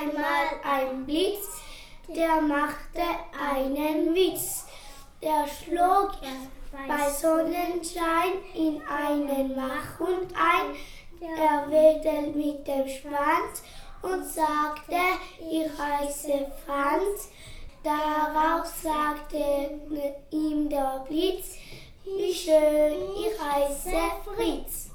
einmal ein Blitz, der machte einen Witz. Der schlug bei Sonnenschein in einen Wachhund ein, er wedelt mit dem Schwanz und sagte, ich heiße Franz. Darauf sagte ihm der Blitz, wie schön, ich heiße Fritz.